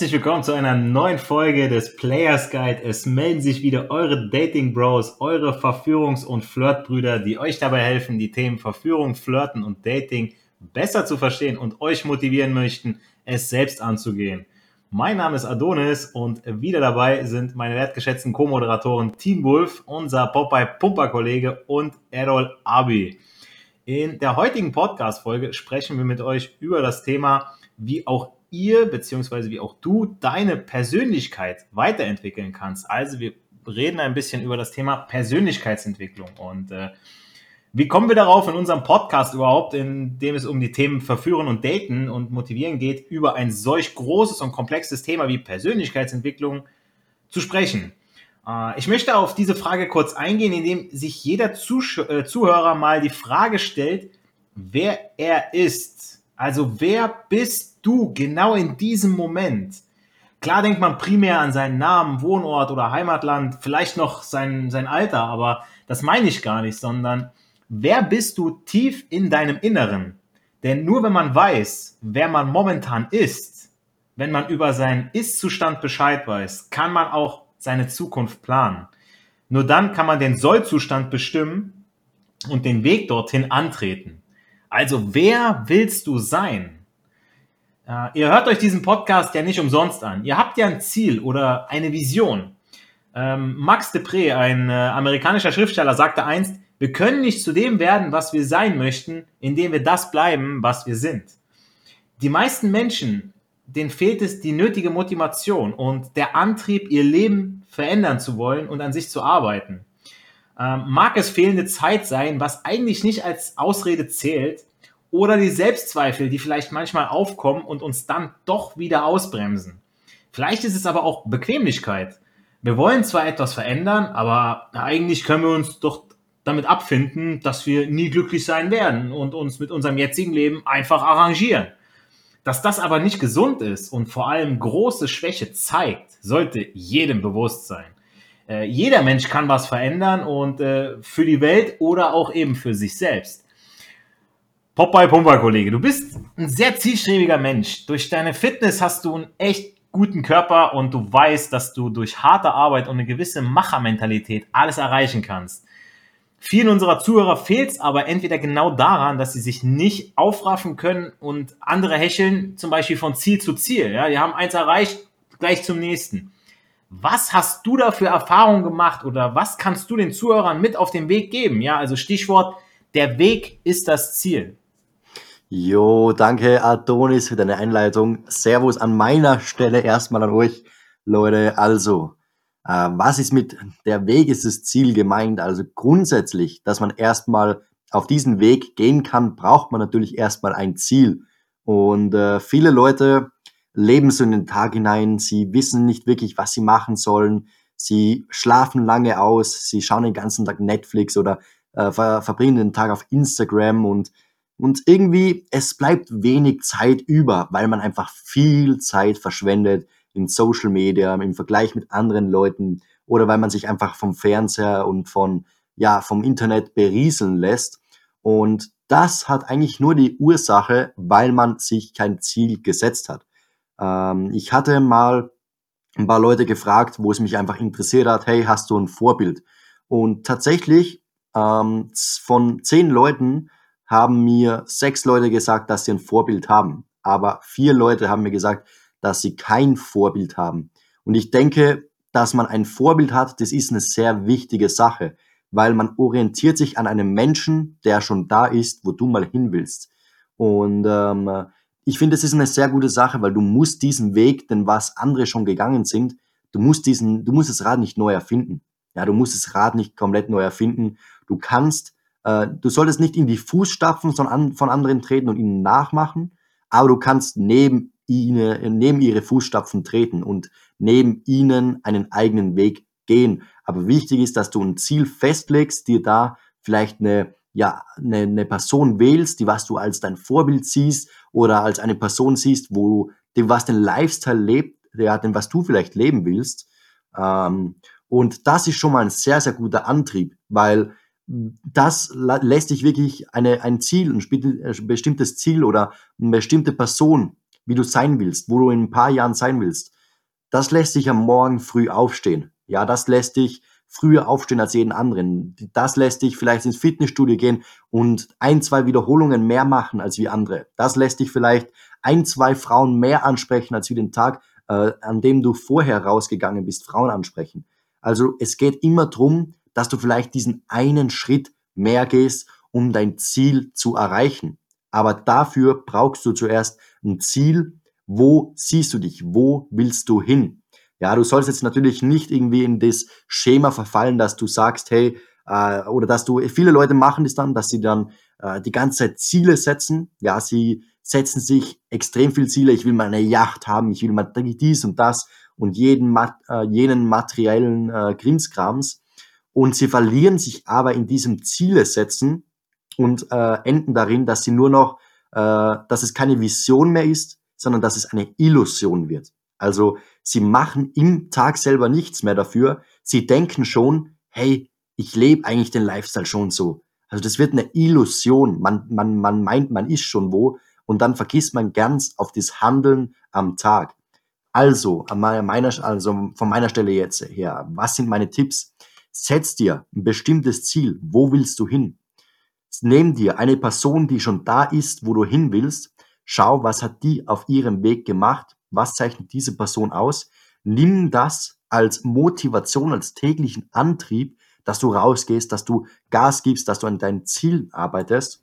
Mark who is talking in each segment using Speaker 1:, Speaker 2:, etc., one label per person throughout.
Speaker 1: Herzlich willkommen zu einer neuen Folge des Players Guide. Es melden sich wieder eure Dating Bros, eure Verführungs- und Flirtbrüder, die euch dabei helfen, die Themen Verführung, Flirten und Dating besser zu verstehen und euch motivieren möchten, es selbst anzugehen. Mein Name ist Adonis und wieder dabei sind meine wertgeschätzten Co-Moderatoren Team Wolf, unser Popeye Pumper Kollege und Errol Abi. In der heutigen Podcast-Folge sprechen wir mit euch über das Thema, wie auch ihr beziehungsweise wie auch du deine Persönlichkeit weiterentwickeln kannst. Also wir reden ein bisschen über das Thema Persönlichkeitsentwicklung und äh, wie kommen wir darauf in unserem Podcast überhaupt, in dem es um die Themen Verführen und Daten und Motivieren geht, über ein solch großes und komplexes Thema wie Persönlichkeitsentwicklung zu sprechen? Äh, ich möchte auf diese Frage kurz eingehen, indem sich jeder äh, Zuhörer mal die Frage stellt, wer er ist. Also wer bist du genau in diesem Moment? Klar denkt man primär an seinen Namen, Wohnort oder Heimatland, vielleicht noch sein, sein Alter, aber das meine ich gar nicht, sondern wer bist du tief in deinem Inneren? Denn nur wenn man weiß, wer man momentan ist, wenn man über seinen Ist-Zustand Bescheid weiß, kann man auch seine Zukunft planen. Nur dann kann man den Soll-Zustand bestimmen und den Weg dorthin antreten. Also wer willst du sein? Äh, ihr hört euch diesen Podcast ja nicht umsonst an. Ihr habt ja ein Ziel oder eine Vision. Ähm, Max Depré, ein äh, amerikanischer Schriftsteller, sagte einst, wir können nicht zu dem werden, was wir sein möchten, indem wir das bleiben, was wir sind. Die meisten Menschen, denen fehlt es die nötige Motivation und der Antrieb, ihr Leben verändern zu wollen und an sich zu arbeiten. Ähm, mag es fehlende Zeit sein, was eigentlich nicht als Ausrede zählt, oder die Selbstzweifel, die vielleicht manchmal aufkommen und uns dann doch wieder ausbremsen. Vielleicht ist es aber auch Bequemlichkeit. Wir wollen zwar etwas verändern, aber eigentlich können wir uns doch damit abfinden, dass wir nie glücklich sein werden und uns mit unserem jetzigen Leben einfach arrangieren. Dass das aber nicht gesund ist und vor allem große Schwäche zeigt, sollte jedem bewusst sein. Äh, jeder Mensch kann was verändern und äh, für die Welt oder auch eben für sich selbst. Popeye Pumper, Kollege, du bist ein sehr zielstrebiger Mensch. Durch deine Fitness hast du einen echt guten Körper und du weißt, dass du durch harte Arbeit und eine gewisse Machermentalität alles erreichen kannst. Vielen unserer Zuhörer fehlt es aber entweder genau daran, dass sie sich nicht aufraffen können und andere hecheln zum Beispiel von Ziel zu Ziel. Ja, die haben eins erreicht, gleich zum nächsten. Was hast du da für Erfahrungen gemacht oder was kannst du den Zuhörern mit auf den Weg geben? Ja, also Stichwort, der Weg ist das Ziel.
Speaker 2: Jo, danke Adonis für deine Einleitung. Servus an meiner Stelle erstmal an euch, Leute. Also, äh, was ist mit der Weg ist das Ziel gemeint? Also grundsätzlich, dass man erstmal auf diesen Weg gehen kann, braucht man natürlich erstmal ein Ziel. Und äh, viele Leute leben so in den Tag hinein, sie wissen nicht wirklich, was sie machen sollen. Sie schlafen lange aus, sie schauen den ganzen Tag Netflix oder äh, ver verbringen den Tag auf Instagram und und irgendwie, es bleibt wenig Zeit über, weil man einfach viel Zeit verschwendet in Social Media, im Vergleich mit anderen Leuten oder weil man sich einfach vom Fernseher und von, ja, vom Internet berieseln lässt. Und das hat eigentlich nur die Ursache, weil man sich kein Ziel gesetzt hat. Ähm, ich hatte mal ein paar Leute gefragt, wo es mich einfach interessiert hat, hey, hast du ein Vorbild? Und tatsächlich ähm, von zehn Leuten haben mir sechs Leute gesagt, dass sie ein Vorbild haben. Aber vier Leute haben mir gesagt, dass sie kein Vorbild haben. Und ich denke, dass man ein Vorbild hat, das ist eine sehr wichtige Sache, weil man orientiert sich an einem Menschen, der schon da ist, wo du mal hin willst. Und ähm, ich finde, es ist eine sehr gute Sache, weil du musst diesen Weg, denn was andere schon gegangen sind, du musst diesen, du musst das Rad nicht neu erfinden. Ja, du musst das Rad nicht komplett neu erfinden. Du kannst äh, du solltest nicht in die Fußstapfen von anderen treten und ihnen nachmachen, aber du kannst neben ihnen, neben ihre Fußstapfen treten und neben ihnen einen eigenen Weg gehen. Aber wichtig ist, dass du ein Ziel festlegst, dir da vielleicht eine, ja, eine, eine Person wählst, die was du als dein Vorbild siehst oder als eine Person siehst, wo du was den Lifestyle lebt, ja, den was du vielleicht leben willst. Ähm, und das ist schon mal ein sehr, sehr guter Antrieb, weil das lässt dich wirklich eine, ein Ziel, ein bestimmtes Ziel oder eine bestimmte Person wie du sein willst, wo du in ein paar Jahren sein willst, das lässt dich am Morgen früh aufstehen. Ja, das lässt dich früher aufstehen als jeden anderen. Das lässt dich vielleicht ins Fitnessstudio gehen und ein, zwei Wiederholungen mehr machen als wie andere. Das lässt dich vielleicht ein, zwei Frauen mehr ansprechen als wie den Tag, äh, an dem du vorher rausgegangen bist, Frauen ansprechen. Also es geht immer drum, dass du vielleicht diesen einen Schritt mehr gehst, um dein Ziel zu erreichen. Aber dafür brauchst du zuerst ein Ziel. Wo siehst du dich? Wo willst du hin? Ja, du sollst jetzt natürlich nicht irgendwie in das Schema verfallen, dass du sagst, hey, äh, oder dass du, viele Leute machen das dann, dass sie dann äh, die ganze Zeit Ziele setzen. Ja, sie setzen sich extrem viel Ziele. Ich will mal eine Yacht haben, ich will mal dies und das und jeden, äh, jenen materiellen äh, Krimskrams. Und sie verlieren sich aber in diesem Ziele setzen und äh, enden darin, dass sie nur noch, äh, dass es keine Vision mehr ist, sondern dass es eine Illusion wird. Also sie machen im Tag selber nichts mehr dafür. Sie denken schon, hey, ich lebe eigentlich den Lifestyle schon so. Also das wird eine Illusion. Man, man, man meint, man ist schon wo und dann vergisst man ganz auf das Handeln am Tag. Also, meiner, also von meiner Stelle jetzt her, was sind meine Tipps? Setz dir ein bestimmtes Ziel. Wo willst du hin? Nimm dir eine Person, die schon da ist, wo du hin willst. Schau, was hat die auf ihrem Weg gemacht? Was zeichnet diese Person aus? Nimm das als Motivation, als täglichen Antrieb, dass du rausgehst, dass du Gas gibst, dass du an dein Ziel arbeitest.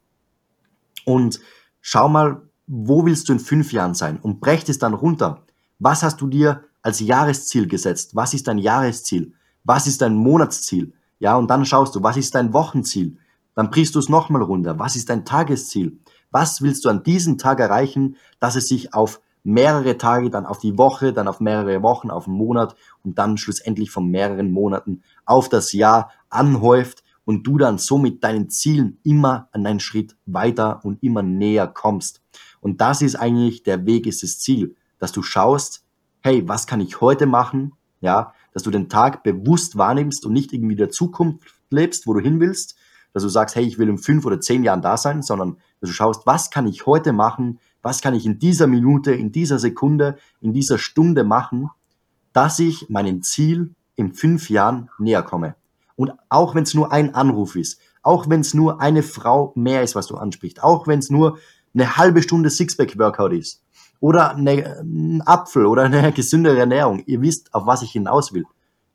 Speaker 2: Und schau mal, wo willst du in fünf Jahren sein? Und brech es dann runter. Was hast du dir als Jahresziel gesetzt? Was ist dein Jahresziel? Was ist dein Monatsziel? Ja, und dann schaust du, was ist dein Wochenziel? Dann brichst du es nochmal runter. Was ist dein Tagesziel? Was willst du an diesem Tag erreichen, dass es sich auf mehrere Tage, dann auf die Woche, dann auf mehrere Wochen, auf einen Monat und dann schlussendlich von mehreren Monaten auf das Jahr anhäuft und du dann somit deinen Zielen immer an einen Schritt weiter und immer näher kommst. Und das ist eigentlich der Weg, ist das Ziel, dass du schaust, hey, was kann ich heute machen? Ja, dass du den Tag bewusst wahrnimmst und nicht irgendwie der Zukunft lebst, wo du hin willst, dass du sagst, hey, ich will in fünf oder zehn Jahren da sein, sondern dass du schaust, was kann ich heute machen, was kann ich in dieser Minute, in dieser Sekunde, in dieser Stunde machen, dass ich meinem Ziel in fünf Jahren näher komme. Und auch wenn es nur ein Anruf ist, auch wenn es nur eine Frau mehr ist, was du ansprichst, auch wenn es nur eine halbe Stunde Sixpack-Workout ist oder eine, ein Apfel oder eine gesündere Ernährung, ihr wisst, auf was ich hinaus will.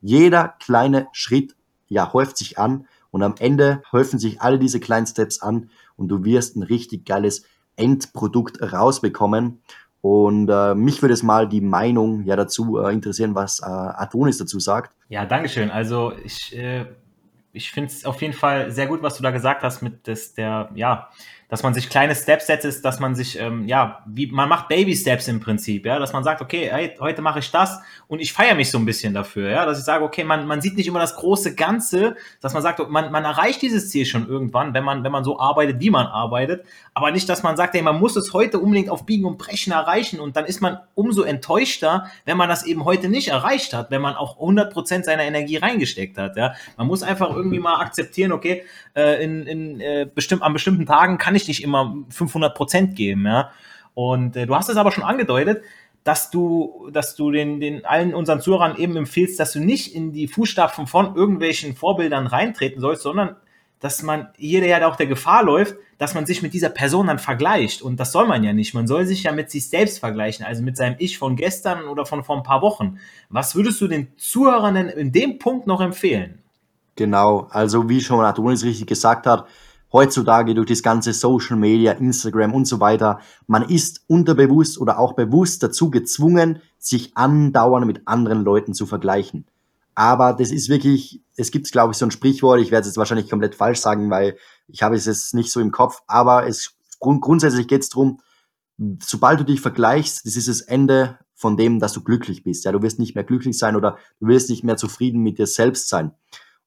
Speaker 2: Jeder kleine Schritt ja, häuft sich an und am Ende häufen sich alle diese kleinen Steps an und du wirst ein richtig geiles Endprodukt rausbekommen. Und äh, mich würde es mal die Meinung ja dazu äh, interessieren, was äh, Adonis dazu sagt.
Speaker 1: Ja, Dankeschön. Also ich, äh, ich finde es auf jeden Fall sehr gut, was du da gesagt hast mit das, der, ja, dass man sich kleine Steps setzt, dass man sich, ähm, ja, wie man macht Baby Steps im Prinzip, ja, dass man sagt, okay, hey, heute mache ich das und ich feiere mich so ein bisschen dafür, ja, dass ich sage, okay, man, man sieht nicht immer das große Ganze, dass man sagt, man, man erreicht dieses Ziel schon irgendwann, wenn man, wenn man so arbeitet, wie man arbeitet, aber nicht, dass man sagt, hey, man muss es heute unbedingt auf Biegen und Brechen erreichen und dann ist man umso enttäuschter, wenn man das eben heute nicht erreicht hat, wenn man auch 100% seiner Energie reingesteckt hat, ja. Man muss einfach irgendwie mal akzeptieren, okay, äh, in, in, äh, bestimmt, an bestimmten Tagen kann ich nicht immer 500 Prozent geben, ja. Und äh, du hast es aber schon angedeutet, dass du, dass du den, den allen unseren Zuhörern eben empfiehlst, dass du nicht in die Fußstapfen von irgendwelchen Vorbildern reintreten sollst, sondern dass man jeder ja auch der Gefahr läuft, dass man sich mit dieser Person dann vergleicht. Und das soll man ja nicht. Man soll sich ja mit sich selbst vergleichen, also mit seinem Ich von gestern oder von vor ein paar Wochen. Was würdest du den Zuhörern denn in dem Punkt noch empfehlen?
Speaker 2: Genau, also wie schon Adonis richtig gesagt hat, heutzutage durch das ganze Social Media, Instagram und so weiter, man ist unterbewusst oder auch bewusst dazu gezwungen, sich andauernd mit anderen Leuten zu vergleichen. Aber das ist wirklich, es gibt, glaube ich, so ein Sprichwort, ich werde es jetzt wahrscheinlich komplett falsch sagen, weil ich habe es jetzt nicht so im Kopf, aber es grund, grundsätzlich geht es darum, sobald du dich vergleichst, das ist das Ende von dem, dass du glücklich bist. Ja, du wirst nicht mehr glücklich sein oder du wirst nicht mehr zufrieden mit dir selbst sein.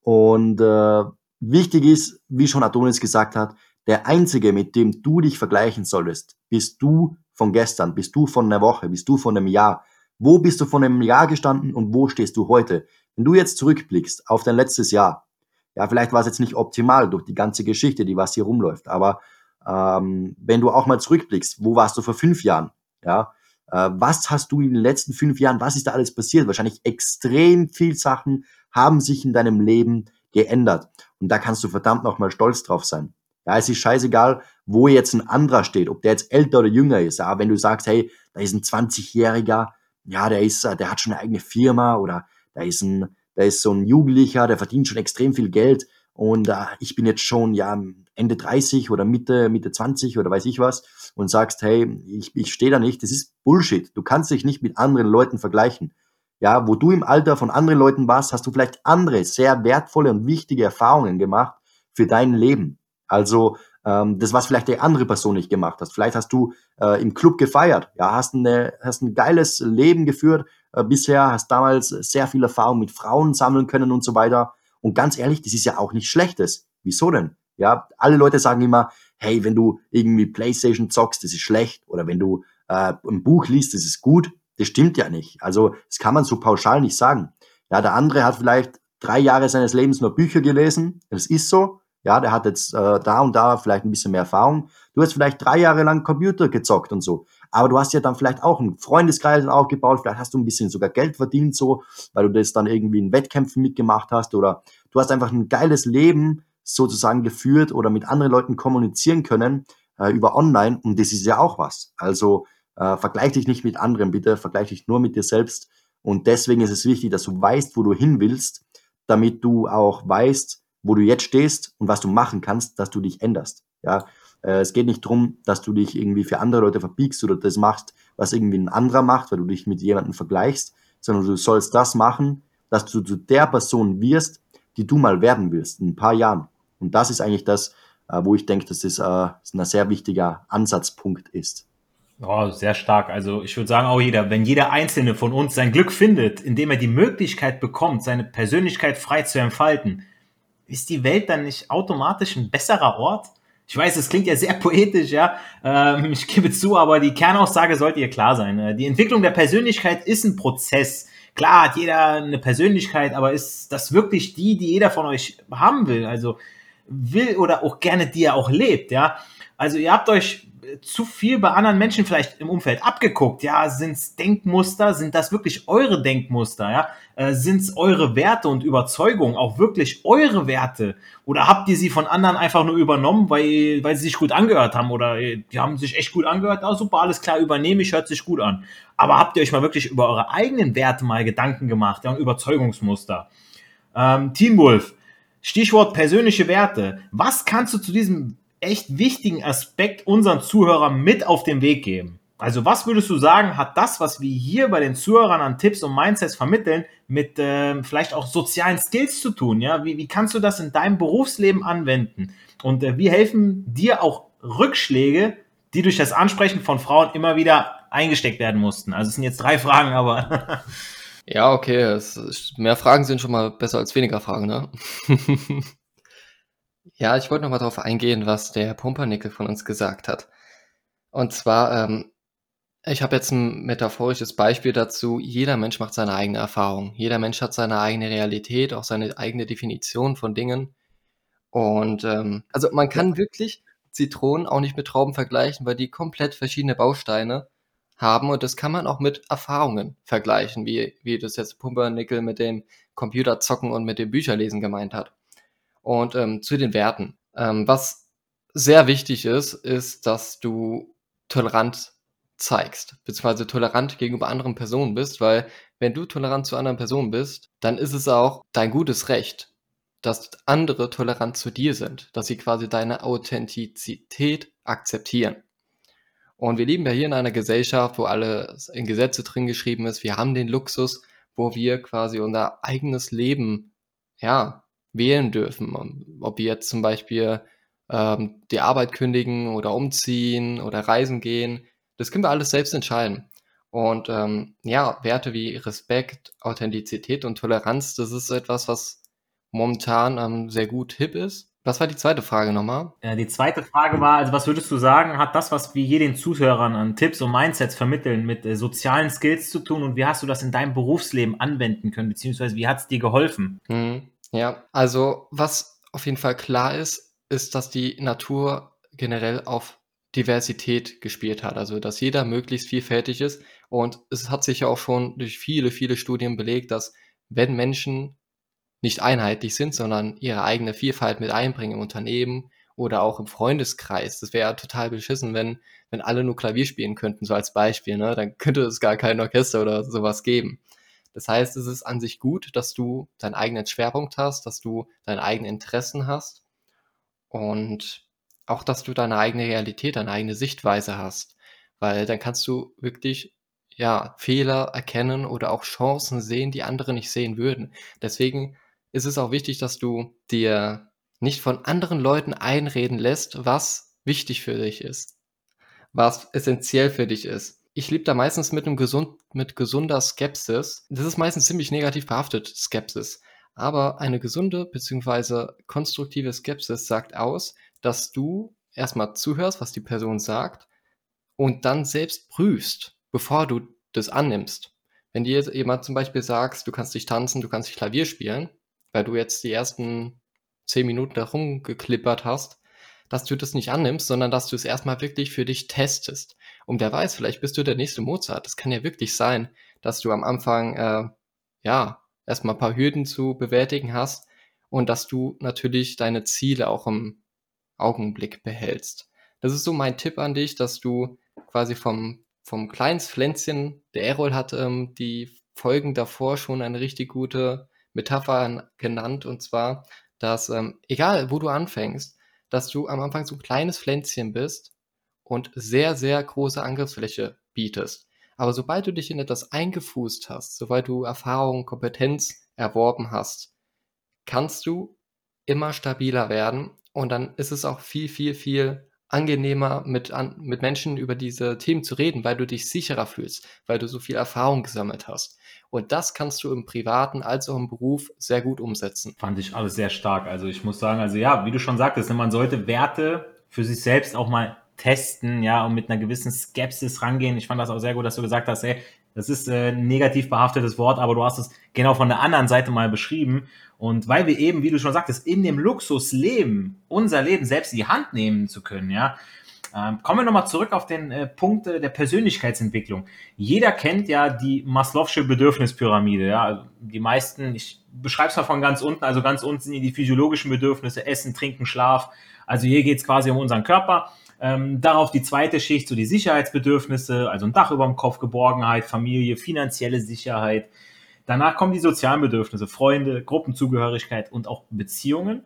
Speaker 2: Und äh, wichtig ist, wie schon Adonis gesagt hat, der Einzige, mit dem du dich vergleichen solltest, bist du von gestern, bist du von einer Woche, bist du von einem Jahr. Wo bist du von einem Jahr gestanden und wo stehst du heute? Wenn du jetzt zurückblickst auf dein letztes Jahr, ja, vielleicht war es jetzt nicht optimal durch die ganze Geschichte, die was hier rumläuft, aber ähm, wenn du auch mal zurückblickst, wo warst du vor fünf Jahren? Ja, Äh, was hast du in den letzten fünf Jahren, was ist da alles passiert? Wahrscheinlich extrem viel Sachen haben sich in deinem Leben geändert. Und da kannst du verdammt nochmal stolz drauf sein. Ja, es ist scheißegal, wo jetzt ein anderer steht, ob der jetzt älter oder jünger ist. Ja, wenn du sagst, hey, da ist ein 20-Jähriger, ja, der ist, der hat schon eine eigene Firma oder da ist ein, da ist so ein Jugendlicher, der verdient schon extrem viel Geld und äh, ich bin jetzt schon ja Ende 30 oder Mitte Mitte 20 oder weiß ich was und sagst, hey, ich, ich stehe da nicht, das ist Bullshit. Du kannst dich nicht mit anderen Leuten vergleichen. Ja, wo du im Alter von anderen Leuten warst, hast du vielleicht andere sehr wertvolle und wichtige Erfahrungen gemacht für dein Leben. Also ähm, das, was vielleicht die andere Person nicht gemacht hat. Vielleicht hast du äh, im Club gefeiert, ja, hast, eine, hast ein geiles Leben geführt äh, bisher, hast damals sehr viel Erfahrung mit Frauen sammeln können und so weiter. Und ganz ehrlich, das ist ja auch nicht Schlechtes. Wieso denn? Ja, alle Leute sagen immer, hey, wenn du irgendwie Playstation zockst, das ist schlecht. Oder wenn du äh, ein Buch liest, das ist gut. Das stimmt ja nicht. Also das kann man so pauschal nicht sagen. Ja, der andere hat vielleicht drei Jahre seines Lebens nur Bücher gelesen. Das ist so. Ja, der hat jetzt äh, da und da vielleicht ein bisschen mehr Erfahrung. Du hast vielleicht drei Jahre lang Computer gezockt und so. Aber du hast ja dann vielleicht auch einen Freundeskreis aufgebaut. Vielleicht hast du ein bisschen sogar Geld verdient so, weil du das dann irgendwie in Wettkämpfen mitgemacht hast. Oder du hast einfach ein geiles Leben sozusagen geführt oder mit anderen Leuten kommunizieren können äh, über online. Und das ist ja auch was. Also äh, vergleich dich nicht mit anderen, bitte. Vergleich dich nur mit dir selbst. Und deswegen ist es wichtig, dass du weißt, wo du hin willst, damit du auch weißt, wo du jetzt stehst und was du machen kannst, dass du dich änderst. Ja, äh, es geht nicht darum, dass du dich irgendwie für andere Leute verbiegst oder das machst, was irgendwie ein anderer macht, weil du dich mit jemandem vergleichst, sondern du sollst das machen, dass du zu der Person wirst, die du mal werden willst in ein paar Jahren. Und das ist eigentlich das, äh, wo ich denke, dass das äh, ein sehr wichtiger Ansatzpunkt ist.
Speaker 1: Oh, sehr stark. Also ich würde sagen, auch jeder, wenn jeder Einzelne von uns sein Glück findet, indem er die Möglichkeit bekommt, seine Persönlichkeit frei zu entfalten, ist die Welt dann nicht automatisch ein besserer Ort? Ich weiß, es klingt ja sehr poetisch, ja. Ähm, ich gebe zu, aber die Kernaussage sollte ihr klar sein. Äh, die Entwicklung der Persönlichkeit ist ein Prozess. Klar hat jeder eine Persönlichkeit, aber ist das wirklich die, die jeder von euch haben will? Also will oder auch gerne die er auch lebt, ja. Also ihr habt euch zu viel bei anderen Menschen vielleicht im Umfeld abgeguckt? Ja, sind es Denkmuster? Sind das wirklich eure Denkmuster? Ja, äh, sind es eure Werte und Überzeugungen auch wirklich eure Werte? Oder habt ihr sie von anderen einfach nur übernommen, weil, weil sie sich gut angehört haben? Oder äh, die haben sich echt gut angehört? Ah, super, alles klar, übernehme ich, hört sich gut an. Aber habt ihr euch mal wirklich über eure eigenen Werte mal Gedanken gemacht? Ja, und Überzeugungsmuster? Ähm, Teen Wolf, Stichwort persönliche Werte. Was kannst du zu diesem echt wichtigen Aspekt unseren Zuhörern mit auf den Weg geben. Also was würdest du sagen, hat das, was wir hier bei den Zuhörern an Tipps und Mindsets vermitteln, mit äh, vielleicht auch sozialen Skills zu tun? Ja, wie, wie kannst du das in deinem Berufsleben anwenden? Und äh, wie helfen dir auch Rückschläge, die durch das Ansprechen von Frauen immer wieder eingesteckt werden mussten? Also es sind jetzt drei Fragen, aber
Speaker 3: ja, okay, es, mehr Fragen sind schon mal besser als weniger Fragen, ne? Ja, ich wollte noch mal darauf eingehen, was der Pumpernickel von uns gesagt hat. Und zwar, ähm, ich habe jetzt ein metaphorisches Beispiel dazu. Jeder Mensch macht seine eigene Erfahrung. Jeder Mensch hat seine eigene Realität, auch seine eigene Definition von Dingen. Und ähm, also man kann wirklich Zitronen auch nicht mit Trauben vergleichen, weil die komplett verschiedene Bausteine haben. Und das kann man auch mit Erfahrungen vergleichen, wie, wie das jetzt Pumpernickel mit dem Computerzocken und mit dem Bücherlesen gemeint hat. Und ähm, zu den Werten. Ähm, was sehr wichtig ist, ist, dass du tolerant zeigst, beziehungsweise tolerant gegenüber anderen Personen bist, weil wenn du tolerant zu anderen Personen bist, dann ist es auch dein gutes Recht, dass andere tolerant zu dir sind, dass sie quasi deine Authentizität akzeptieren. Und wir leben ja hier in einer Gesellschaft, wo alles in Gesetze drin geschrieben ist. Wir haben den Luxus, wo wir quasi unser eigenes Leben, ja, wählen dürfen. Ob wir jetzt zum Beispiel ähm, die Arbeit kündigen oder umziehen oder reisen gehen, das können wir alles selbst entscheiden. Und ähm, ja, Werte wie Respekt, Authentizität und Toleranz, das ist etwas, was momentan ähm, sehr gut hip ist. Was war die zweite Frage nochmal?
Speaker 1: Die zweite Frage war, also was würdest du sagen, hat das, was wir hier den Zuhörern an Tipps und Mindsets vermitteln, mit äh, sozialen Skills zu tun und wie hast du das in deinem Berufsleben anwenden können, beziehungsweise wie hat es dir geholfen?
Speaker 3: Mhm. Ja, also was auf jeden Fall klar ist, ist, dass die Natur generell auf Diversität gespielt hat, also dass jeder möglichst vielfältig ist. Und es hat sich ja auch schon durch viele, viele Studien belegt, dass wenn Menschen nicht einheitlich sind, sondern ihre eigene Vielfalt mit einbringen im Unternehmen oder auch im Freundeskreis. Das wäre ja total beschissen, wenn, wenn alle nur Klavier spielen könnten, so als Beispiel, ne? Dann könnte es gar kein Orchester oder sowas geben. Das heißt, es ist an sich gut, dass du deinen eigenen Schwerpunkt hast, dass du deine eigenen Interessen hast und auch, dass du deine eigene Realität, deine eigene Sichtweise hast. Weil dann kannst du wirklich ja, Fehler erkennen oder auch Chancen sehen, die andere nicht sehen würden. Deswegen ist es auch wichtig, dass du dir nicht von anderen Leuten einreden lässt, was wichtig für dich ist, was essentiell für dich ist. Ich lebe da meistens mit einem gesund, mit gesunder Skepsis. Das ist meistens ziemlich negativ behaftet, Skepsis. Aber eine gesunde bzw. konstruktive Skepsis sagt aus, dass du erstmal zuhörst, was die Person sagt und dann selbst prüfst, bevor du das annimmst. Wenn dir jemand zum Beispiel sagst, du kannst dich tanzen, du kannst dich Klavier spielen, weil du jetzt die ersten zehn Minuten da rumgeklippert hast, dass du das nicht annimmst, sondern dass du es erstmal wirklich für dich testest. Und wer weiß, vielleicht bist du der nächste Mozart. Das kann ja wirklich sein, dass du am Anfang, äh, ja, erstmal ein paar Hürden zu bewältigen hast und dass du natürlich deine Ziele auch im Augenblick behältst. Das ist so mein Tipp an dich, dass du quasi vom, vom kleinen Pflänzchen, der Errol hat ähm, die Folgen davor schon eine richtig gute Metapher genannt und zwar, dass ähm, egal wo du anfängst, dass du am Anfang so ein kleines Pflänzchen bist und sehr, sehr große Angriffsfläche bietest. Aber sobald du dich in etwas eingefußt hast, sobald du Erfahrung, Kompetenz erworben hast, kannst du immer stabiler werden und dann ist es auch viel, viel, viel angenehmer mit, an, mit Menschen über diese Themen zu reden, weil du dich sicherer fühlst, weil du so viel Erfahrung gesammelt hast. Und das kannst du im privaten als auch im Beruf sehr gut umsetzen.
Speaker 1: Fand ich alles sehr stark. Also ich muss sagen, also ja, wie du schon sagtest, man sollte Werte für sich selbst auch mal testen, ja, und mit einer gewissen Skepsis rangehen. Ich fand das auch sehr gut, dass du gesagt hast, ey, das ist äh, ein negativ behaftetes Wort, aber du hast es genau von der anderen Seite mal beschrieben. Und weil wir eben, wie du schon sagtest, in dem Luxus leben, unser Leben selbst in die Hand nehmen zu können, ja, ähm, kommen wir nochmal zurück auf den äh, Punkt äh, der Persönlichkeitsentwicklung. Jeder kennt ja die Maslow'sche Bedürfnispyramide. Ja? Die meisten, ich beschreibe es mal von ganz unten, also ganz unten sind die physiologischen Bedürfnisse, Essen, Trinken, Schlaf. Also hier geht es quasi um unseren Körper. Ähm, darauf die zweite Schicht, so die Sicherheitsbedürfnisse, also ein Dach über dem Kopf, Geborgenheit, Familie, finanzielle Sicherheit. Danach kommen die sozialen Bedürfnisse, Freunde, Gruppenzugehörigkeit und auch Beziehungen.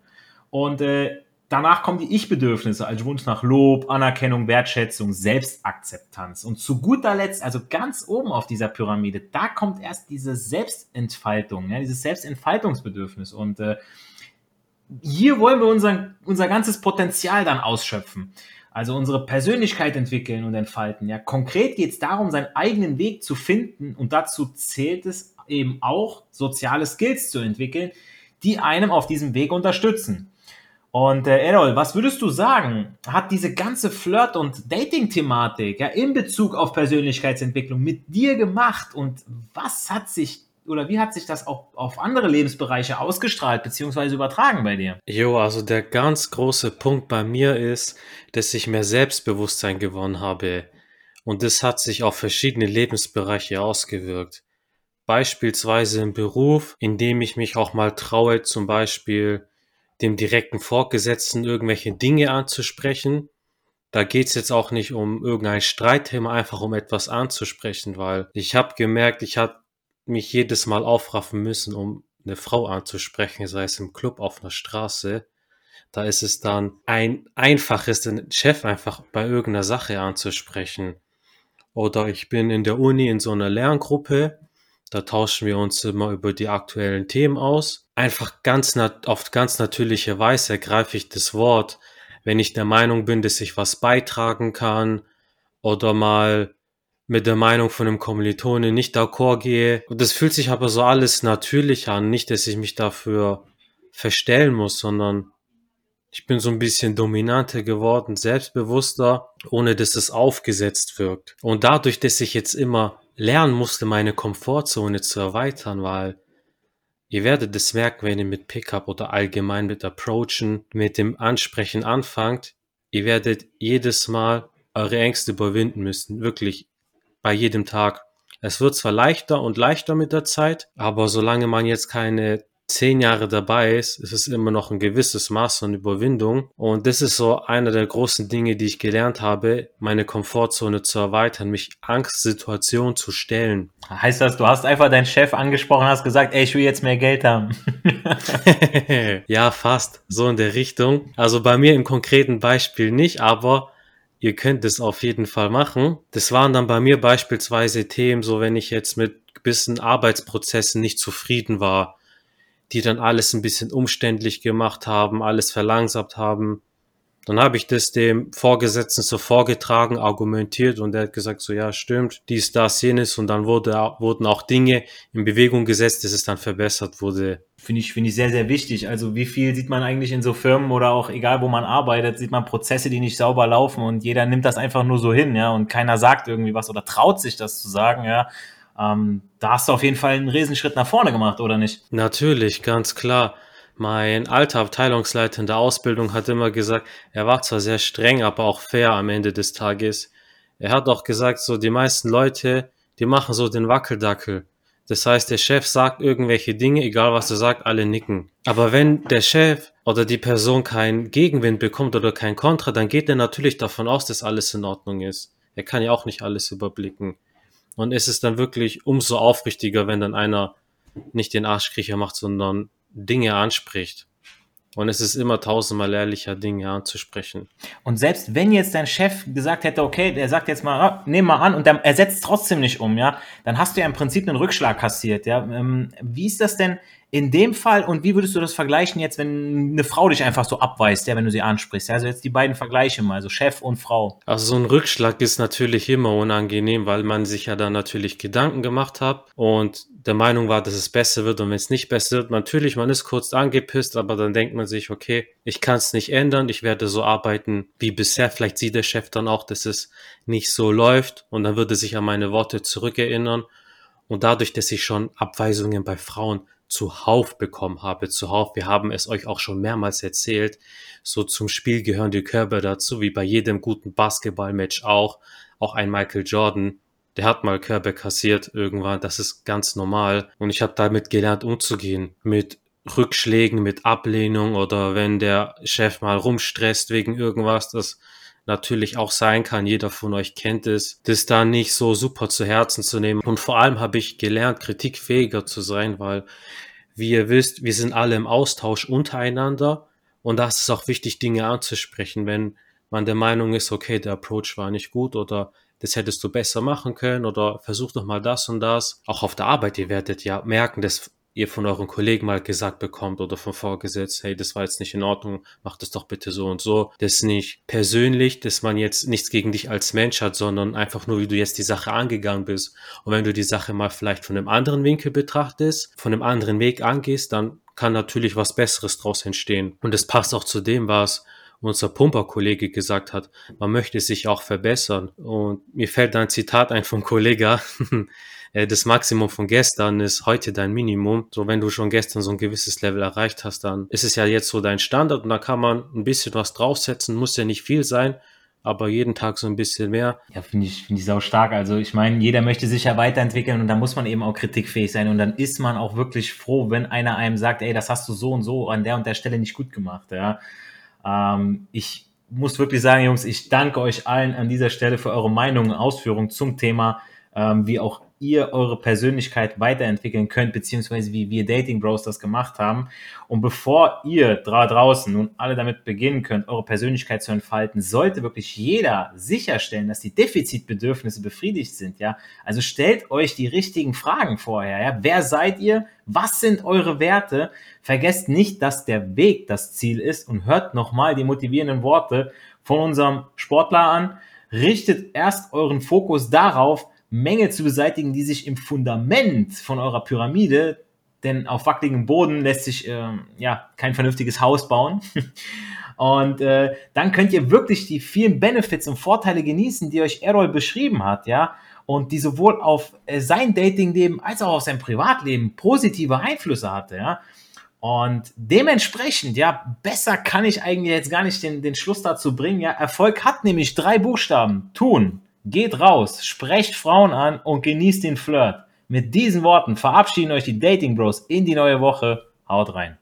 Speaker 1: Und äh, danach kommen die Ich-Bedürfnisse, also Wunsch nach Lob, Anerkennung, Wertschätzung, Selbstakzeptanz. Und zu guter Letzt, also ganz oben auf dieser Pyramide, da kommt erst diese Selbstentfaltung, ja, dieses Selbstentfaltungsbedürfnis. Und äh, hier wollen wir unser, unser ganzes Potenzial dann ausschöpfen. Also unsere Persönlichkeit entwickeln und entfalten. Ja, konkret geht es darum, seinen eigenen Weg zu finden und dazu zählt es eben auch, soziale Skills zu entwickeln, die einem auf diesem Weg unterstützen. Und äh, Errol, was würdest du sagen, hat diese ganze Flirt- und Dating-Thematik ja, in Bezug auf Persönlichkeitsentwicklung mit dir gemacht und was hat sich oder wie hat sich das auch auf andere Lebensbereiche ausgestrahlt bzw. übertragen bei dir?
Speaker 4: Jo, also der ganz große Punkt bei mir ist, dass ich mehr Selbstbewusstsein gewonnen habe. Und das hat sich auf verschiedene Lebensbereiche ausgewirkt. Beispielsweise im Beruf, indem ich mich auch mal traue, zum Beispiel dem direkten Vorgesetzten irgendwelche Dinge anzusprechen. Da geht's jetzt auch nicht um irgendein Streitthema, einfach um etwas anzusprechen, weil ich habe gemerkt, ich habe mich jedes Mal aufraffen müssen, um eine Frau anzusprechen, sei es im Club, auf einer Straße. Da ist es dann ein einfaches, den Chef einfach bei irgendeiner Sache anzusprechen. Oder ich bin in der Uni in so einer Lerngruppe, da tauschen wir uns immer über die aktuellen Themen aus. Einfach ganz auf ganz natürliche Weise ergreife ich das Wort, wenn ich der Meinung bin, dass ich was beitragen kann oder mal mit der Meinung von einem Kommilitone nicht d'accord gehe. Und das fühlt sich aber so alles natürlich an. Nicht, dass ich mich dafür verstellen muss, sondern ich bin so ein bisschen dominanter geworden, selbstbewusster, ohne dass es aufgesetzt wirkt. Und dadurch, dass ich jetzt immer lernen musste, meine Komfortzone zu erweitern, weil ihr werdet es merken, wenn ihr mit Pickup oder allgemein mit Approachen, mit dem Ansprechen anfangt, ihr werdet jedes Mal eure Ängste überwinden müssen. Wirklich bei jedem Tag. Es wird zwar leichter und leichter mit der Zeit, aber solange man jetzt keine zehn Jahre dabei ist, ist es immer noch ein gewisses Maß an Überwindung. Und das ist so einer der großen Dinge, die ich gelernt habe, meine Komfortzone zu erweitern, mich Angstsituationen zu stellen.
Speaker 1: Heißt das, du hast einfach deinen Chef angesprochen, hast gesagt, ey, ich will jetzt mehr Geld haben.
Speaker 4: ja, fast so in der Richtung. Also bei mir im konkreten Beispiel nicht, aber ihr könnt es auf jeden Fall machen. Das waren dann bei mir beispielsweise Themen, so wenn ich jetzt mit gewissen Arbeitsprozessen nicht zufrieden war, die dann alles ein bisschen umständlich gemacht haben, alles verlangsamt haben. Dann habe ich das dem Vorgesetzten so vorgetragen, argumentiert und er hat gesagt, so ja, stimmt, dies, das, jenes und dann wurde, wurden auch Dinge in Bewegung gesetzt, dass es dann verbessert wurde.
Speaker 1: Finde ich, finde ich sehr, sehr wichtig. Also wie viel sieht man eigentlich in so Firmen oder auch egal, wo man arbeitet, sieht man Prozesse, die nicht sauber laufen und jeder nimmt das einfach nur so hin, ja, und keiner sagt irgendwie was oder traut sich das zu sagen, ja. Ähm, da hast du auf jeden Fall einen Riesenschritt nach vorne gemacht, oder nicht?
Speaker 4: Natürlich, ganz klar. Mein alter Abteilungsleiter in der Ausbildung hat immer gesagt, er war zwar sehr streng, aber auch fair am Ende des Tages. Er hat auch gesagt, so die meisten Leute, die machen so den Wackeldackel. Das heißt, der Chef sagt irgendwelche Dinge, egal was er sagt, alle nicken. Aber wenn der Chef oder die Person keinen Gegenwind bekommt oder kein Kontra, dann geht er natürlich davon aus, dass alles in Ordnung ist. Er kann ja auch nicht alles überblicken. Und es ist dann wirklich umso aufrichtiger, wenn dann einer nicht den Arschkriecher macht, sondern Dinge anspricht. Und es ist immer tausendmal ehrlicher, Dinge anzusprechen.
Speaker 1: Und selbst wenn jetzt dein Chef gesagt hätte, okay, der sagt jetzt mal, ah, nehm mal an und er setzt trotzdem nicht um, ja, dann hast du ja im Prinzip einen Rückschlag kassiert, ja. Ähm, wie ist das denn in dem Fall und wie würdest du das vergleichen jetzt, wenn eine Frau dich einfach so abweist, ja, wenn du sie ansprichst? Ja? Also jetzt die beiden Vergleiche mal, also Chef und Frau.
Speaker 4: Also so ein Rückschlag ist natürlich immer unangenehm, weil man sich ja dann natürlich Gedanken gemacht hat und der Meinung war, dass es besser wird und wenn es nicht besser wird, natürlich, man ist kurz angepisst, aber dann denkt man sich, okay, ich kann es nicht ändern, ich werde so arbeiten wie bisher. Vielleicht sieht der Chef dann auch, dass es nicht so läuft und dann würde sich an meine Worte zurückerinnern. Und dadurch, dass ich schon Abweisungen bei Frauen zuhauf bekommen habe. Zuhauf, wir haben es euch auch schon mehrmals erzählt. So zum Spiel gehören die Körper dazu, wie bei jedem guten Basketballmatch auch. Auch ein Michael Jordan, der hat mal Körbe kassiert irgendwann, das ist ganz normal. Und ich habe damit gelernt umzugehen. Mit Rückschlägen, mit Ablehnung oder wenn der Chef mal rumstresst wegen irgendwas, das natürlich auch sein kann, jeder von euch kennt es, das da nicht so super zu Herzen zu nehmen. Und vor allem habe ich gelernt, kritikfähiger zu sein, weil, wie ihr wisst, wir sind alle im Austausch untereinander und da ist auch wichtig, Dinge anzusprechen, wenn man der Meinung ist, okay, der Approach war nicht gut oder das hättest du besser machen können oder versuch doch mal das und das. Auch auf der Arbeit, ihr werdet ja merken, dass ihr von euren Kollegen mal gesagt bekommt oder vom Vorgesetzten, hey, das war jetzt nicht in Ordnung, mach das doch bitte so und so. Das ist nicht persönlich, dass man jetzt nichts gegen dich als Mensch hat, sondern einfach nur, wie du jetzt die Sache angegangen bist. Und wenn du die Sache mal vielleicht von einem anderen Winkel betrachtest, von einem anderen Weg angehst, dann kann natürlich was Besseres draus entstehen. Und es passt auch zu dem, was unser Pumper-Kollege gesagt hat, man möchte sich auch verbessern. Und mir fällt ein Zitat ein vom Kollegen, äh, das Maximum von gestern ist heute dein Minimum. So, wenn du schon gestern so ein gewisses Level erreicht hast, dann ist es ja jetzt so dein Standard und da kann man ein bisschen was draufsetzen, muss ja nicht viel sein, aber jeden Tag so ein bisschen mehr.
Speaker 1: Ja, finde ich, finde ich sau stark. Also ich meine, jeder möchte sich ja weiterentwickeln und da muss man eben auch kritikfähig sein und dann ist man auch wirklich froh, wenn einer einem sagt, ey, das hast du so und so an der und der Stelle nicht gut gemacht, ja. Ähm, ich muss wirklich sagen, Jungs, ich danke euch allen an dieser Stelle für eure Meinungen Ausführungen zum Thema, ähm, wie auch ihr eure Persönlichkeit weiterentwickeln könnt, beziehungsweise wie wir Dating Bros das gemacht haben. Und bevor ihr da draußen nun alle damit beginnen könnt, eure Persönlichkeit zu entfalten, sollte wirklich jeder sicherstellen, dass die Defizitbedürfnisse befriedigt sind, ja. Also stellt euch die richtigen Fragen vorher, ja. Wer seid ihr? Was sind eure Werte? Vergesst nicht, dass der Weg das Ziel ist und hört nochmal die motivierenden Worte von unserem Sportler an. Richtet erst euren Fokus darauf, Mängel zu beseitigen, die sich im Fundament von eurer Pyramide, denn auf wackeligem Boden lässt sich äh, ja kein vernünftiges Haus bauen. Und äh, dann könnt ihr wirklich die vielen Benefits und Vorteile genießen, die euch Errol beschrieben hat, ja, und die sowohl auf äh, sein Datingleben als auch auf sein Privatleben positive Einflüsse hatte, ja. Und dementsprechend, ja, besser kann ich eigentlich jetzt gar nicht den, den Schluss dazu bringen. Ja, Erfolg hat nämlich drei Buchstaben. Tun. Geht raus, sprecht Frauen an und genießt den Flirt. Mit diesen Worten verabschieden euch die Dating Bros in die neue Woche. Haut rein.